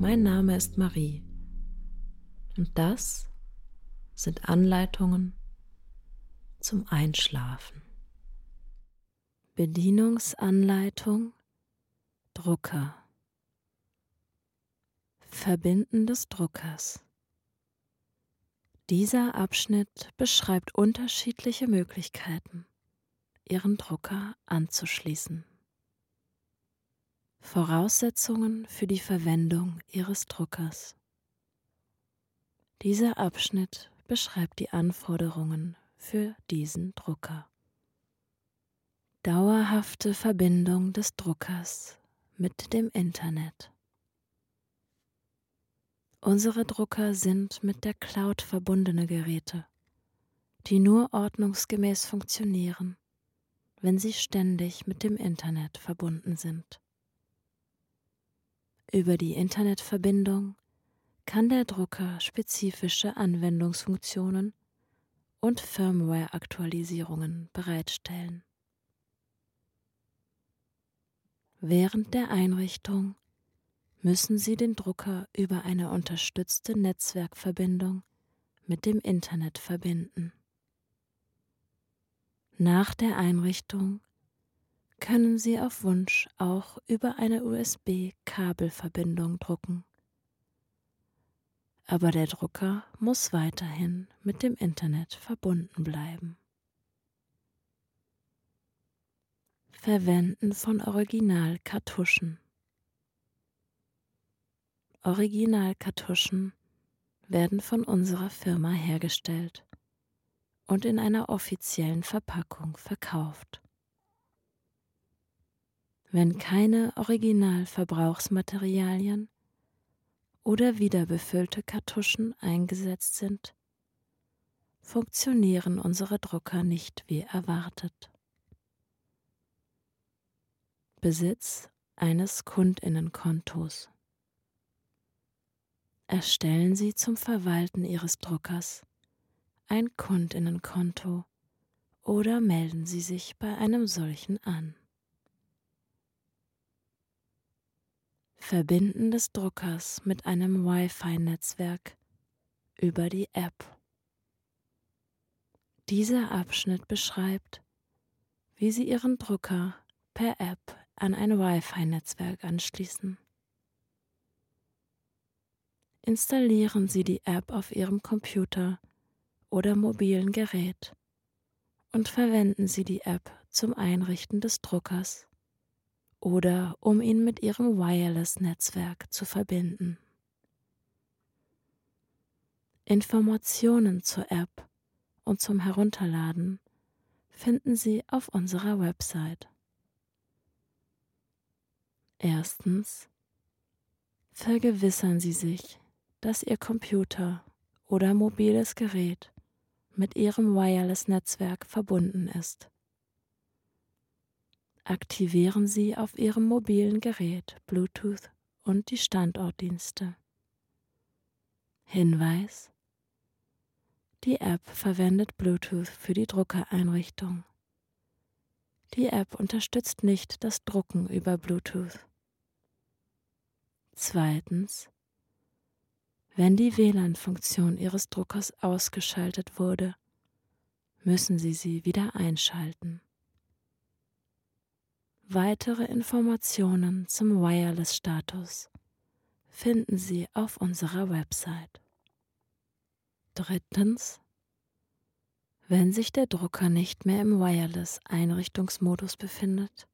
Mein Name ist Marie und das sind Anleitungen zum Einschlafen. Bedienungsanleitung Drucker Verbinden des Druckers dieser Abschnitt beschreibt unterschiedliche Möglichkeiten, Ihren Drucker anzuschließen. Voraussetzungen für die Verwendung Ihres Druckers. Dieser Abschnitt beschreibt die Anforderungen für diesen Drucker. Dauerhafte Verbindung des Druckers mit dem Internet. Unsere Drucker sind mit der Cloud verbundene Geräte, die nur ordnungsgemäß funktionieren, wenn sie ständig mit dem Internet verbunden sind. Über die Internetverbindung kann der Drucker spezifische Anwendungsfunktionen und Firmware-Aktualisierungen bereitstellen. Während der Einrichtung müssen Sie den Drucker über eine unterstützte Netzwerkverbindung mit dem Internet verbinden. Nach der Einrichtung können Sie auf Wunsch auch über eine USB-Kabelverbindung drucken. Aber der Drucker muss weiterhin mit dem Internet verbunden bleiben. Verwenden von Originalkartuschen. Originalkartuschen werden von unserer Firma hergestellt und in einer offiziellen Verpackung verkauft. Wenn keine Originalverbrauchsmaterialien oder wiederbefüllte Kartuschen eingesetzt sind, funktionieren unsere Drucker nicht wie erwartet. Besitz eines Kundinnenkontos erstellen Sie zum Verwalten Ihres Druckers ein Kundinnenkonto oder melden Sie sich bei einem solchen an. Verbinden des Druckers mit einem Wi-Fi-Netzwerk über die App. Dieser Abschnitt beschreibt, wie Sie Ihren Drucker per App an ein Wi-Fi-Netzwerk anschließen installieren Sie die App auf Ihrem Computer oder mobilen Gerät und verwenden Sie die App zum Einrichten des Druckers oder um ihn mit Ihrem Wireless-Netzwerk zu verbinden. Informationen zur App und zum Herunterladen finden Sie auf unserer Website. Erstens vergewissern Sie sich, dass Ihr Computer oder mobiles Gerät mit Ihrem Wireless-Netzwerk verbunden ist. Aktivieren Sie auf Ihrem mobilen Gerät Bluetooth und die Standortdienste. Hinweis Die App verwendet Bluetooth für die Druckereinrichtung. Die App unterstützt nicht das Drucken über Bluetooth. Zweitens wenn die WLAN-Funktion Ihres Druckers ausgeschaltet wurde, müssen Sie sie wieder einschalten. Weitere Informationen zum Wireless-Status finden Sie auf unserer Website. Drittens. Wenn sich der Drucker nicht mehr im Wireless-Einrichtungsmodus befindet,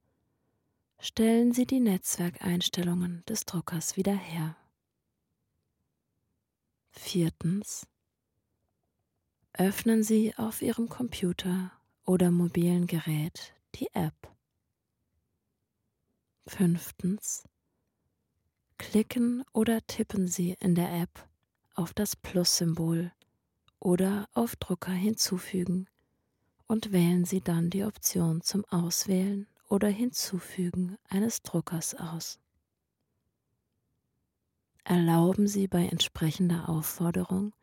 stellen Sie die Netzwerkeinstellungen des Druckers wieder her. Viertens. Öffnen Sie auf Ihrem Computer oder mobilen Gerät die App. Fünftens. Klicken oder tippen Sie in der App auf das Plus-Symbol oder auf Drucker hinzufügen und wählen Sie dann die Option zum Auswählen oder Hinzufügen eines Druckers aus. Erlauben Sie bei entsprechender Aufforderung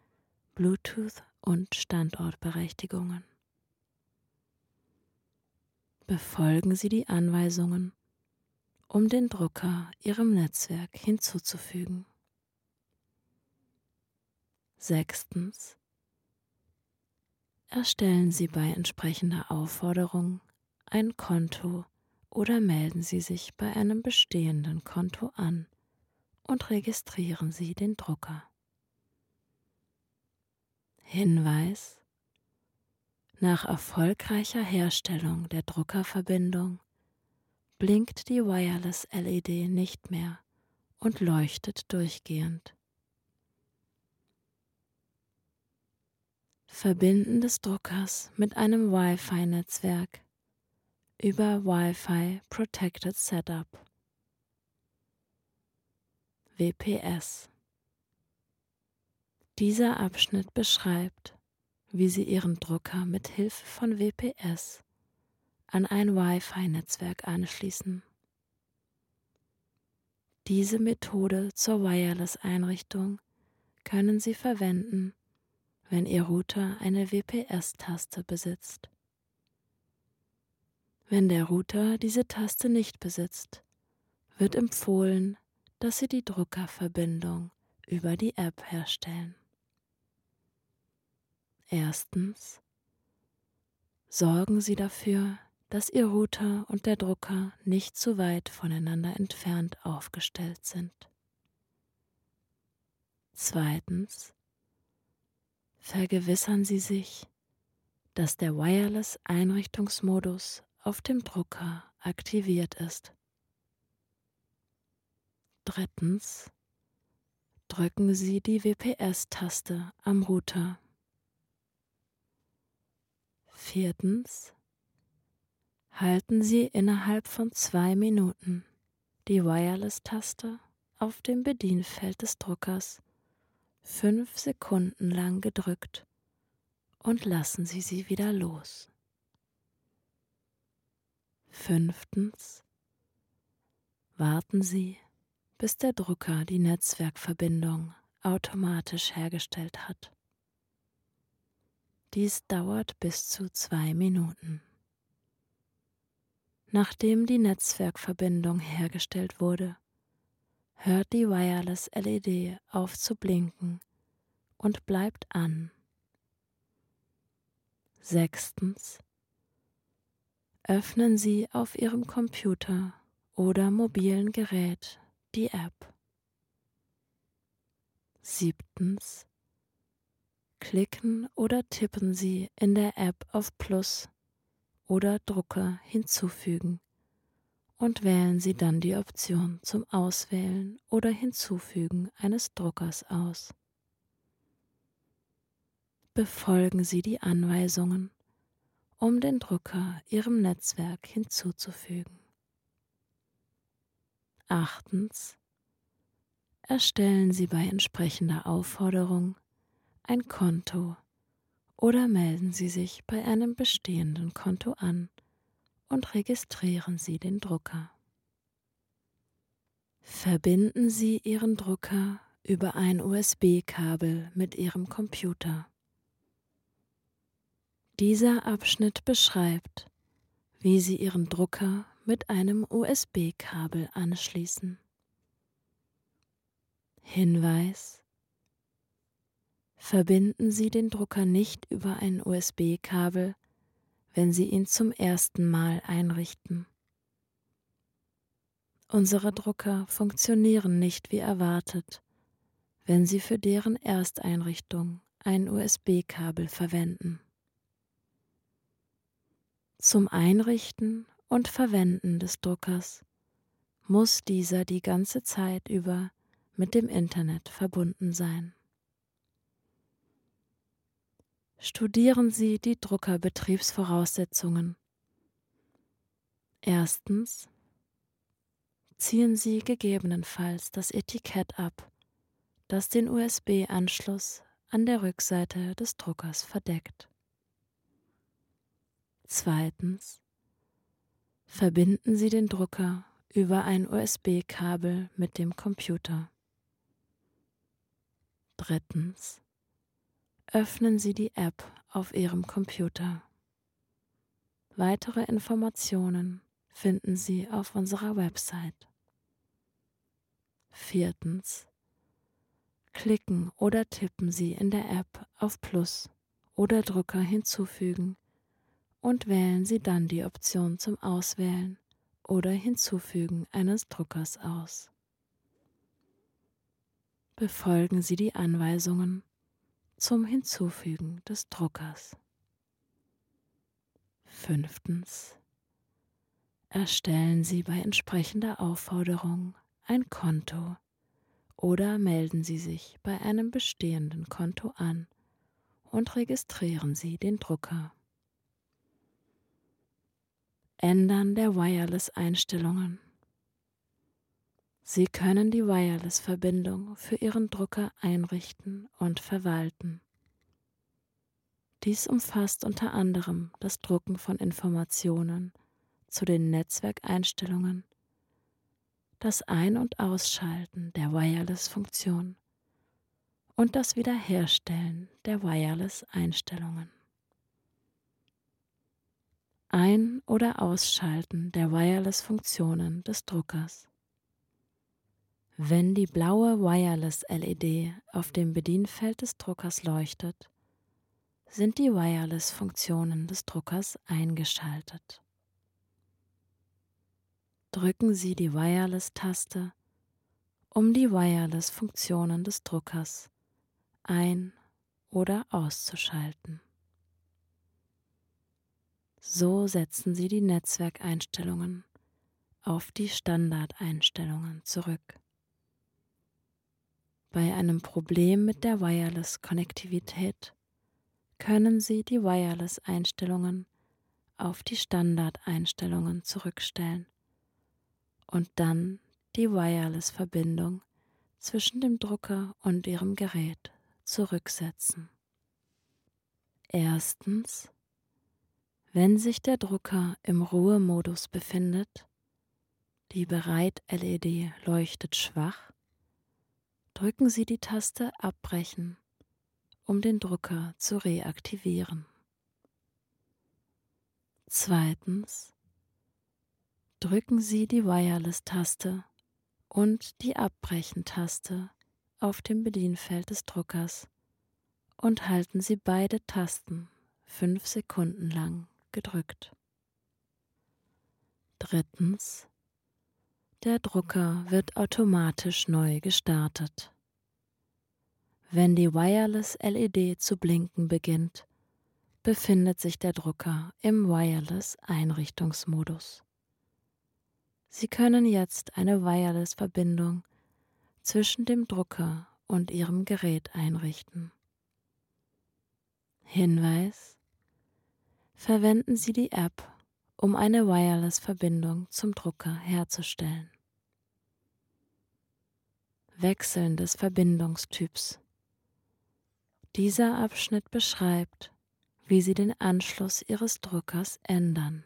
Bluetooth und Standortberechtigungen. Befolgen Sie die Anweisungen, um den Drucker Ihrem Netzwerk hinzuzufügen. Sechstens. Erstellen Sie bei entsprechender Aufforderung ein Konto oder melden Sie sich bei einem bestehenden Konto an und registrieren Sie den Drucker. Hinweis Nach erfolgreicher Herstellung der Druckerverbindung blinkt die Wireless LED nicht mehr und leuchtet durchgehend. Verbinden des Druckers mit einem Wi-Fi-Netzwerk über Wi-Fi Protected Setup WPS. Dieser Abschnitt beschreibt, wie Sie Ihren Drucker mit Hilfe von WPS an ein Wi-Fi-Netzwerk anschließen. Diese Methode zur Wireless-Einrichtung können Sie verwenden, wenn Ihr Router eine WPS-Taste besitzt. Wenn der Router diese Taste nicht besitzt, wird empfohlen, dass Sie die Druckerverbindung über die App herstellen. Erstens sorgen Sie dafür, dass Ihr Router und der Drucker nicht zu weit voneinander entfernt aufgestellt sind. Zweitens vergewissern Sie sich, dass der Wireless-Einrichtungsmodus auf dem Drucker aktiviert ist. Drittens drücken Sie die WPS-Taste am Router. Viertens halten Sie innerhalb von zwei Minuten die Wireless-Taste auf dem Bedienfeld des Druckers fünf Sekunden lang gedrückt und lassen Sie sie wieder los. Fünftens warten Sie bis der Drucker die Netzwerkverbindung automatisch hergestellt hat. Dies dauert bis zu zwei Minuten. Nachdem die Netzwerkverbindung hergestellt wurde, hört die Wireless LED auf zu blinken und bleibt an. Sechstens. Öffnen Sie auf Ihrem Computer oder mobilen Gerät die App. Siebtens. Klicken oder tippen Sie in der App auf Plus oder Drucker hinzufügen und wählen Sie dann die Option zum Auswählen oder Hinzufügen eines Druckers aus. Befolgen Sie die Anweisungen, um den Drucker Ihrem Netzwerk hinzuzufügen. Achtens. Erstellen Sie bei entsprechender Aufforderung ein Konto oder melden Sie sich bei einem bestehenden Konto an und registrieren Sie den Drucker. Verbinden Sie Ihren Drucker über ein USB-Kabel mit Ihrem Computer. Dieser Abschnitt beschreibt, wie Sie Ihren Drucker mit einem USB-Kabel anschließen. Hinweis Verbinden Sie den Drucker nicht über ein USB-Kabel, wenn Sie ihn zum ersten Mal einrichten. Unsere Drucker funktionieren nicht wie erwartet, wenn Sie für deren Ersteinrichtung ein USB-Kabel verwenden. Zum Einrichten und Verwenden des Druckers muss dieser die ganze Zeit über mit dem Internet verbunden sein. Studieren Sie die Druckerbetriebsvoraussetzungen. Erstens ziehen Sie gegebenenfalls das Etikett ab, das den USB-Anschluss an der Rückseite des Druckers verdeckt. Zweitens. Verbinden Sie den Drucker über ein USB-Kabel mit dem Computer. Drittens. Öffnen Sie die App auf Ihrem Computer. Weitere Informationen finden Sie auf unserer Website. Viertens. Klicken oder tippen Sie in der App auf Plus oder Drucker hinzufügen und wählen Sie dann die Option zum Auswählen oder Hinzufügen eines Druckers aus. Befolgen Sie die Anweisungen zum Hinzufügen des Druckers. Fünftens. Erstellen Sie bei entsprechender Aufforderung ein Konto oder melden Sie sich bei einem bestehenden Konto an und registrieren Sie den Drucker. Ändern der Wireless-Einstellungen. Sie können die Wireless-Verbindung für Ihren Drucker einrichten und verwalten. Dies umfasst unter anderem das Drucken von Informationen zu den Netzwerkeinstellungen, das Ein- und Ausschalten der Wireless-Funktion und das Wiederherstellen der Wireless-Einstellungen. Ein- oder Ausschalten der Wireless-Funktionen des Druckers. Wenn die blaue Wireless-LED auf dem Bedienfeld des Druckers leuchtet, sind die Wireless-Funktionen des Druckers eingeschaltet. Drücken Sie die Wireless-Taste, um die Wireless-Funktionen des Druckers ein- oder auszuschalten. So setzen Sie die Netzwerkeinstellungen auf die Standardeinstellungen zurück. Bei einem Problem mit der Wireless-Konnektivität können Sie die Wireless-Einstellungen auf die Standardeinstellungen zurückstellen und dann die Wireless-Verbindung zwischen dem Drucker und Ihrem Gerät zurücksetzen. Erstens wenn sich der Drucker im Ruhemodus befindet, die Bereit-LED leuchtet schwach, drücken Sie die Taste Abbrechen, um den Drucker zu reaktivieren. Zweitens drücken Sie die Wireless-Taste und die Abbrechen-Taste auf dem Bedienfeld des Druckers und halten Sie beide Tasten fünf Sekunden lang gedrückt. Drittens. Der Drucker wird automatisch neu gestartet. Wenn die Wireless LED zu blinken beginnt, befindet sich der Drucker im Wireless Einrichtungsmodus. Sie können jetzt eine Wireless-Verbindung zwischen dem Drucker und Ihrem Gerät einrichten. Hinweis verwenden Sie die App, um eine Wireless-Verbindung zum Drucker herzustellen. Wechseln des Verbindungstyps. Dieser Abschnitt beschreibt, wie Sie den Anschluss Ihres Druckers ändern.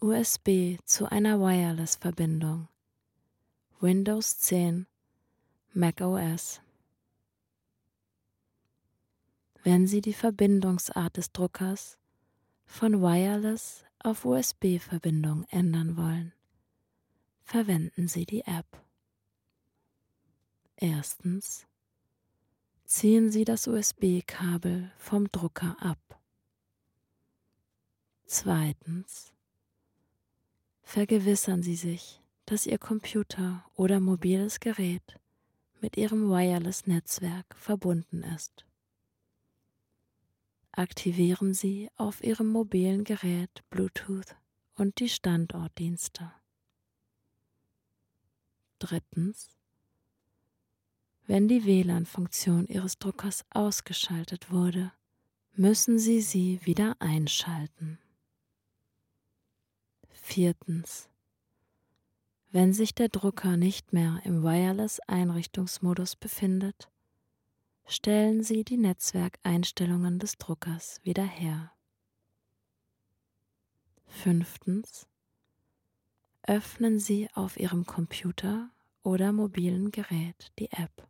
USB zu einer Wireless-Verbindung. Windows 10, Mac OS. wenn Sie die Verbindungsart des Druckers von Wireless auf USB-Verbindung ändern wollen, verwenden Sie die App. Erstens ziehen Sie das USB-Kabel vom Drucker ab. Zweitens vergewissern Sie sich, dass Ihr Computer oder mobiles Gerät mit Ihrem Wireless-Netzwerk verbunden ist aktivieren Sie auf Ihrem mobilen Gerät Bluetooth und die Standortdienste. Drittens. Wenn die WLAN-Funktion Ihres Druckers ausgeschaltet wurde, müssen Sie sie wieder einschalten. Viertens. Wenn sich der Drucker nicht mehr im Wireless-Einrichtungsmodus befindet, stellen Sie die Netzwerkeinstellungen des Druckers wieder her. Fünftens. Öffnen Sie auf Ihrem Computer oder mobilen Gerät die App.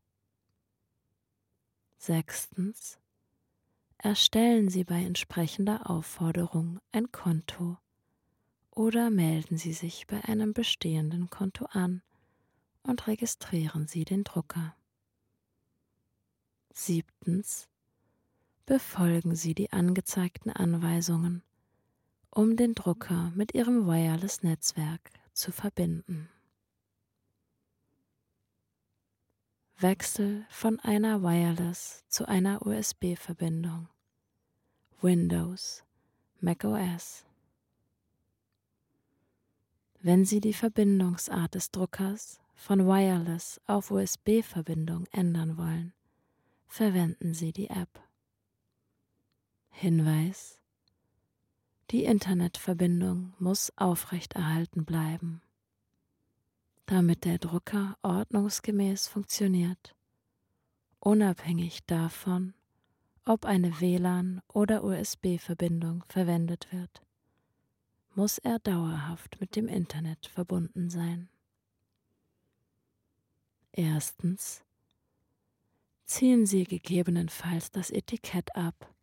Sechstens. Erstellen Sie bei entsprechender Aufforderung ein Konto oder melden Sie sich bei einem bestehenden Konto an und registrieren Sie den Drucker. Siebtens. Befolgen Sie die angezeigten Anweisungen, um den Drucker mit Ihrem Wireless-Netzwerk zu verbinden. Wechsel von einer Wireless zu einer USB-Verbindung. Windows, macOS. Wenn Sie die Verbindungsart des Druckers von Wireless auf USB-Verbindung ändern wollen, verwenden Sie die App. Hinweis Die Internetverbindung muss aufrechterhalten bleiben. Damit der Drucker ordnungsgemäß funktioniert, unabhängig davon, ob eine WLAN- oder USB-Verbindung verwendet wird muss er dauerhaft mit dem Internet verbunden sein. Erstens ziehen Sie gegebenenfalls das Etikett ab,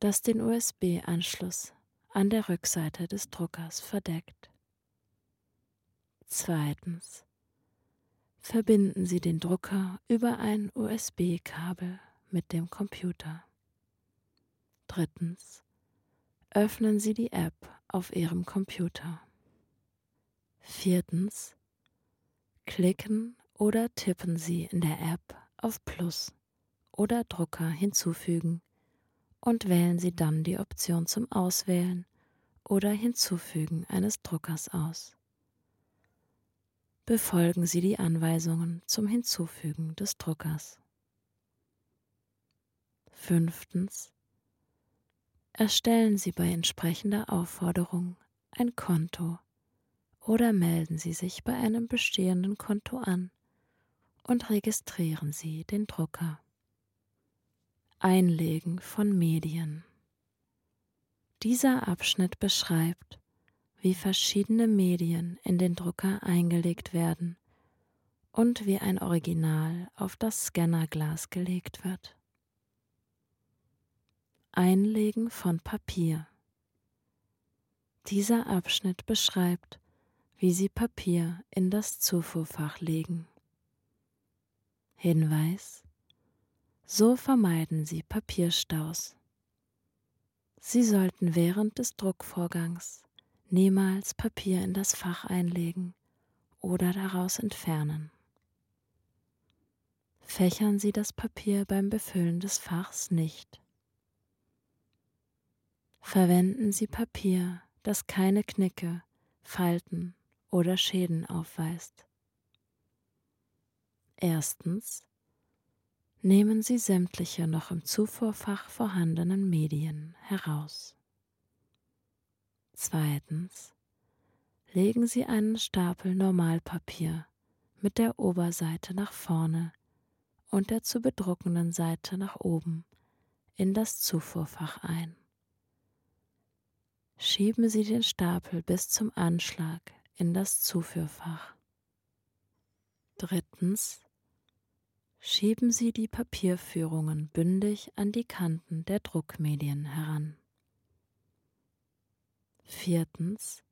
das den USB-Anschluss an der Rückseite des Druckers verdeckt. Zweitens verbinden Sie den Drucker über ein USB-Kabel mit dem Computer. Drittens öffnen Sie die App auf Ihrem Computer. Viertens. Klicken oder tippen Sie in der App auf Plus oder Drucker hinzufügen und wählen Sie dann die Option zum Auswählen oder Hinzufügen eines Druckers aus. Befolgen Sie die Anweisungen zum Hinzufügen des Druckers. Fünftens erstellen Sie bei entsprechender Aufforderung ein Konto oder melden Sie sich bei einem bestehenden Konto an und registrieren Sie den Drucker. Einlegen von Medien. Dieser Abschnitt beschreibt, wie verschiedene Medien in den Drucker eingelegt werden und wie ein Original auf das Scannerglas gelegt wird. Einlegen von Papier. Dieser Abschnitt beschreibt, wie Sie Papier in das Zufuhrfach legen. Hinweis So vermeiden Sie Papierstaus. Sie sollten während des Druckvorgangs niemals Papier in das Fach einlegen oder daraus entfernen. Fächern Sie das Papier beim Befüllen des Fachs nicht. Verwenden Sie Papier, das keine Knicke, Falten oder Schäden aufweist. Erstens. Nehmen Sie sämtliche noch im Zufuhrfach vorhandenen Medien heraus. Zweitens. Legen Sie einen Stapel Normalpapier mit der Oberseite nach vorne und der zu bedruckenden Seite nach oben in das Zufuhrfach ein schieben Sie den Stapel bis zum Anschlag in das Zuführfach. Drittens. Schieben Sie die Papierführungen bündig an die Kanten der Druckmedien heran. Viertens.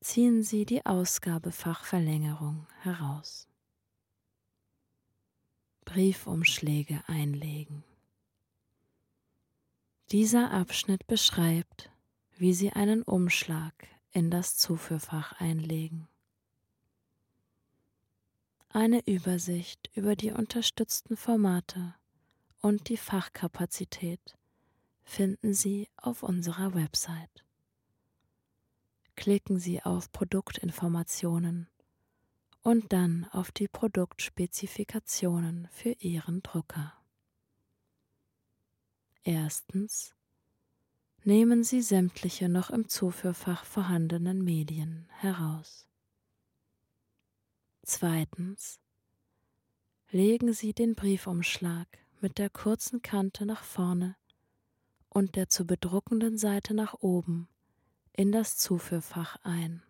Ziehen Sie die Ausgabefachverlängerung heraus. Briefumschläge einlegen. Dieser Abschnitt beschreibt, wie Sie einen Umschlag in das Zuführfach einlegen. Eine Übersicht über die unterstützten Formate und die Fachkapazität finden Sie auf unserer Website. Klicken Sie auf Produktinformationen und dann auf die Produktspezifikationen für Ihren Drucker. Erstens nehmen Sie sämtliche noch im Zuführfach vorhandenen Medien heraus. Zweitens. Legen Sie den Briefumschlag mit der kurzen Kante nach vorne und der zu bedruckenden Seite nach oben in das Zuführfach ein.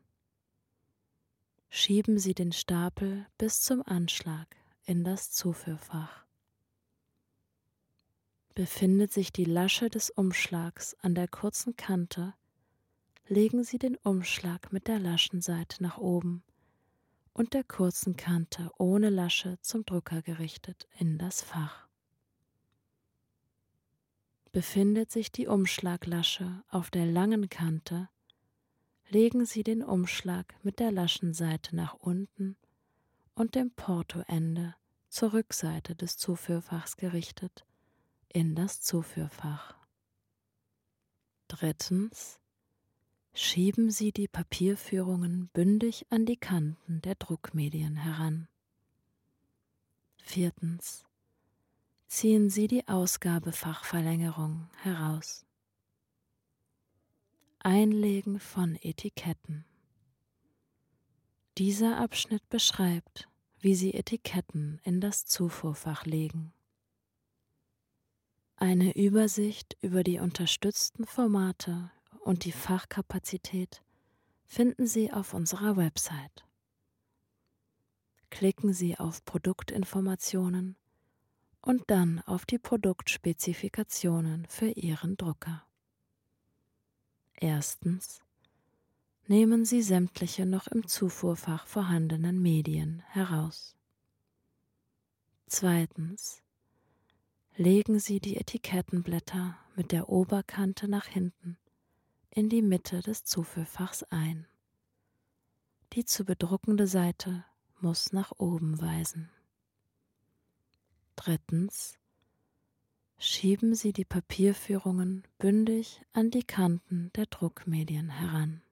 Schieben Sie den Stapel bis zum Anschlag in das Zuführfach. Befindet sich die Lasche des Umschlags an der kurzen Kante, legen Sie den Umschlag mit der Laschenseite nach oben und der kurzen Kante ohne Lasche zum Drucker gerichtet in das Fach. Befindet sich die Umschlaglasche auf der langen Kante, legen Sie den Umschlag mit der Laschenseite nach unten und dem Portoende zur Rückseite des Zuführfachs gerichtet in das Zuführfach. Drittens schieben Sie die Papierführungen bündig an die Kanten der Druckmedien heran. Viertens ziehen Sie die Ausgabefachverlängerung heraus. Einlegen von Etiketten. Dieser Abschnitt beschreibt, wie Sie Etiketten in das Zufuhrfach legen. Eine Übersicht über die unterstützten Formate und die Fachkapazität finden Sie auf unserer Website. Klicken Sie auf Produktinformationen und dann auf die Produktspezifikationen für Ihren Drucker. Erstens nehmen Sie sämtliche noch im Zufuhrfach vorhandenen Medien heraus. Zweitens legen Sie die Etikettenblätter mit der Oberkante nach hinten in die Mitte des Zuführfachs ein. Die zu bedruckende Seite muss nach oben weisen. Drittens schieben Sie die Papierführungen bündig an die Kanten der Druckmedien heran.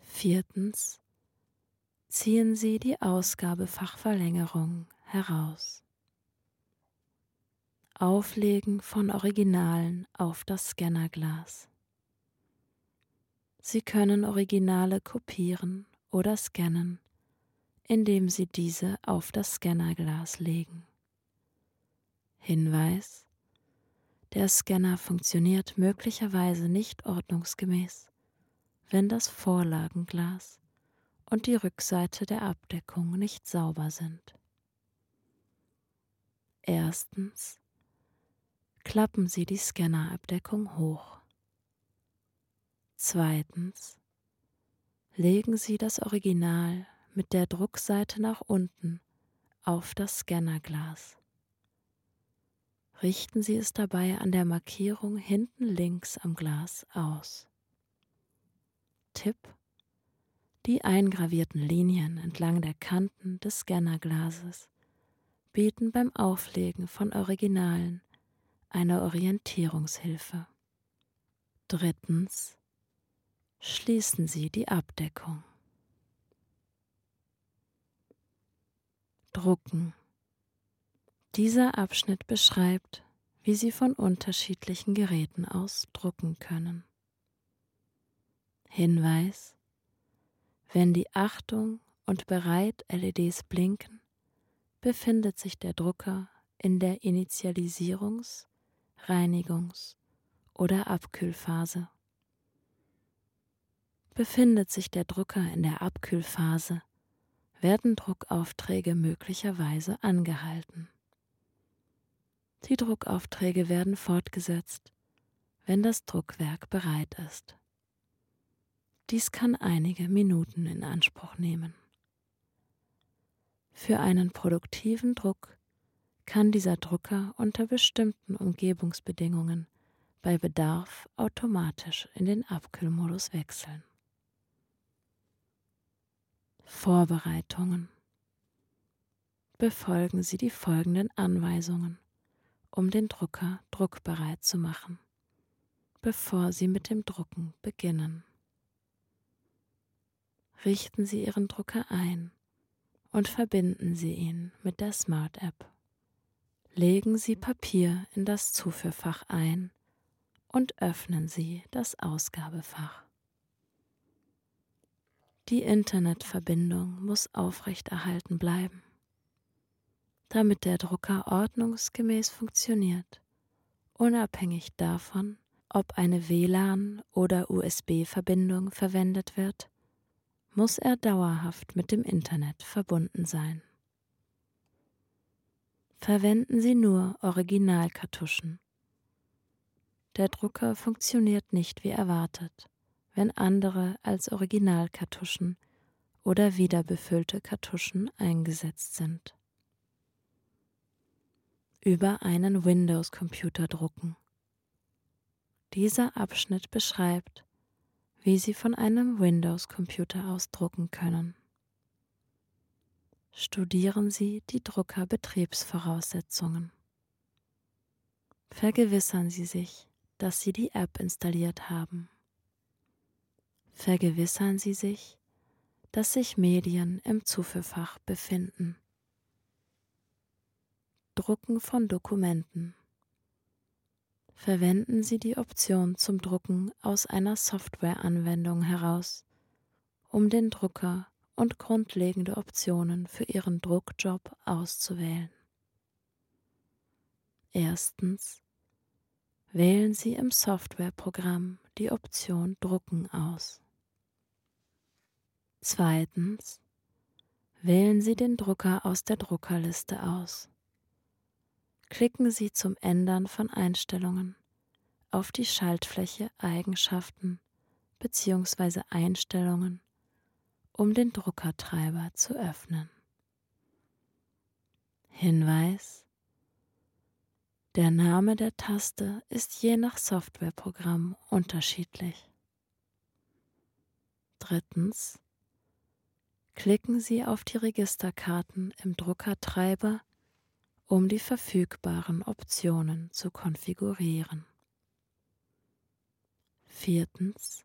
Viertens ziehen Sie die Ausgabefachverlängerung heraus. Auflegen von Originalen auf das Scannerglas. Sie können Originale kopieren oder scannen, indem Sie diese auf das Scannerglas legen. Hinweis Der Scanner funktioniert möglicherweise nicht ordnungsgemäß, wenn das Vorlagenglas und die Rückseite der Abdeckung nicht sauber sind. Erstens klappen Sie die Scannerabdeckung hoch. Zweitens legen Sie das Original mit der Druckseite nach unten auf das Scannerglas. Richten Sie es dabei an der Markierung hinten links am Glas aus. Tipp Die eingravierten Linien entlang der Kanten des Scannerglases bieten beim Auflegen von Originalen eine Orientierungshilfe. Drittens. Schließen Sie die Abdeckung. Drucken. Dieser Abschnitt beschreibt, wie Sie von unterschiedlichen Geräten aus drucken können. Hinweis. Wenn die Achtung und bereit LEDs blinken, befindet sich der Drucker in der Initialisierungs- Reinigungs- oder Abkühlphase. Befindet sich der Drucker in der Abkühlphase, werden Druckaufträge möglicherweise angehalten. Die Druckaufträge werden fortgesetzt, wenn das Druckwerk bereit ist. Dies kann einige Minuten in Anspruch nehmen. Für einen produktiven Druck kann dieser Drucker unter bestimmten Umgebungsbedingungen bei Bedarf automatisch in den Abkühlmodus wechseln. Vorbereitungen Befolgen Sie die folgenden Anweisungen, um den Drucker druckbereit zu machen, bevor Sie mit dem Drucken beginnen. Richten Sie Ihren Drucker ein und verbinden Sie ihn mit der Smart App legen Sie Papier in das Zuführfach ein und öffnen Sie das Ausgabefach. Die Internetverbindung muss aufrechterhalten bleiben. Damit der Drucker ordnungsgemäß funktioniert, unabhängig davon, ob eine WLAN- oder USB-Verbindung verwendet wird, muss er dauerhaft mit dem Internet verbunden sein. Verwenden Sie nur Originalkartuschen. Der Drucker funktioniert nicht wie erwartet, wenn andere als Originalkartuschen oder wiederbefüllte Kartuschen eingesetzt sind. Über einen Windows-Computer drucken. Dieser Abschnitt beschreibt, wie Sie von einem Windows-Computer aus drucken können. Studieren Sie die Druckerbetriebsvoraussetzungen. Vergewissern Sie sich, dass Sie die App installiert haben. Vergewissern Sie sich, dass sich Medien im Zuführfach befinden. Drucken von Dokumenten. Verwenden Sie die Option zum Drucken aus einer Softwareanwendung heraus, um den Drucker und grundlegende Optionen für Ihren Druckjob auszuwählen. Erstens. Wählen Sie im Softwareprogramm die Option Drucken aus. Zweitens. Wählen Sie den Drucker aus der Druckerliste aus klicken Sie zum Ändern von Einstellungen auf die Schaltfläche Eigenschaften bzw. Einstellungen, um den Druckertreiber zu öffnen. Hinweis Der Name der Taste ist je nach Softwareprogramm unterschiedlich. Drittens klicken Sie auf die Registerkarten im Druckertreiber um die verfügbaren Optionen zu konfigurieren. Viertens.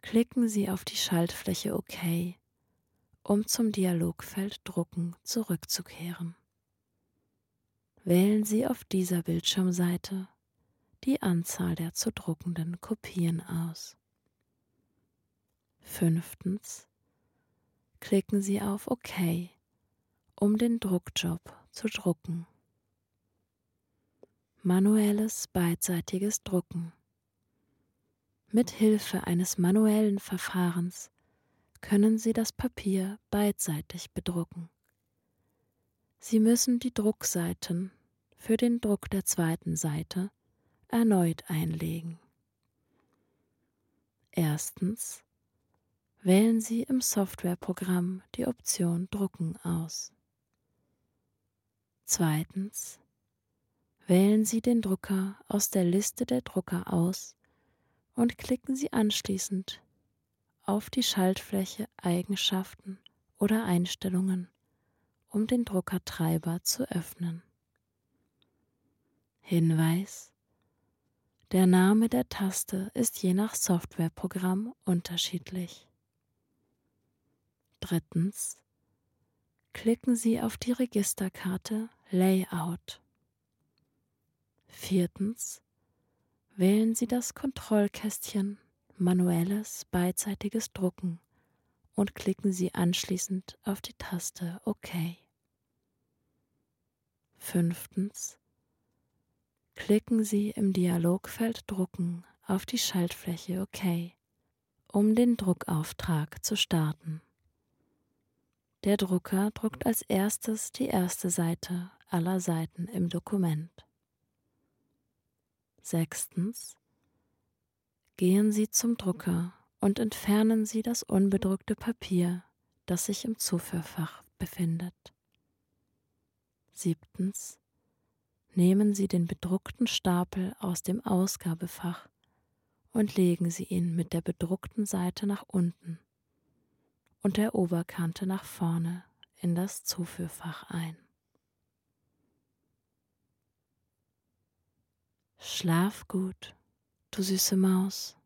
Klicken Sie auf die Schaltfläche OK, um zum Dialogfeld Drucken zurückzukehren. Wählen Sie auf dieser Bildschirmseite die Anzahl der zu druckenden Kopien aus. Fünftens. Klicken Sie auf OK, um den Druckjob zu drucken. Manuelles beidseitiges Drucken. Mit Hilfe eines manuellen Verfahrens können Sie das Papier beidseitig bedrucken. Sie müssen die Druckseiten für den Druck der zweiten Seite erneut einlegen. Erstens wählen Sie im Softwareprogramm die Option Drucken aus. Zweitens wählen Sie den Drucker aus der Liste der Drucker aus und klicken Sie anschließend auf die Schaltfläche Eigenschaften oder Einstellungen, um den Druckertreiber zu öffnen. Hinweis Der Name der Taste ist je nach Softwareprogramm unterschiedlich. Drittens klicken Sie auf die Registerkarte Layout. Viertens. Wählen Sie das Kontrollkästchen Manuelles beidseitiges Drucken und klicken Sie anschließend auf die Taste OK. Fünftens. Klicken Sie im Dialogfeld Drucken auf die Schaltfläche OK, um den Druckauftrag zu starten. Der Drucker druckt als erstes die erste Seite aller Seiten im Dokument. Sechstens. Gehen Sie zum Drucker und entfernen Sie das unbedruckte Papier, das sich im Zuführfach befindet. Siebtens. Nehmen Sie den bedruckten Stapel aus dem Ausgabefach und legen Sie ihn mit der bedruckten Seite nach unten und der Oberkante nach vorne in das Zuführfach ein. Schlaf gut, du süße Maus.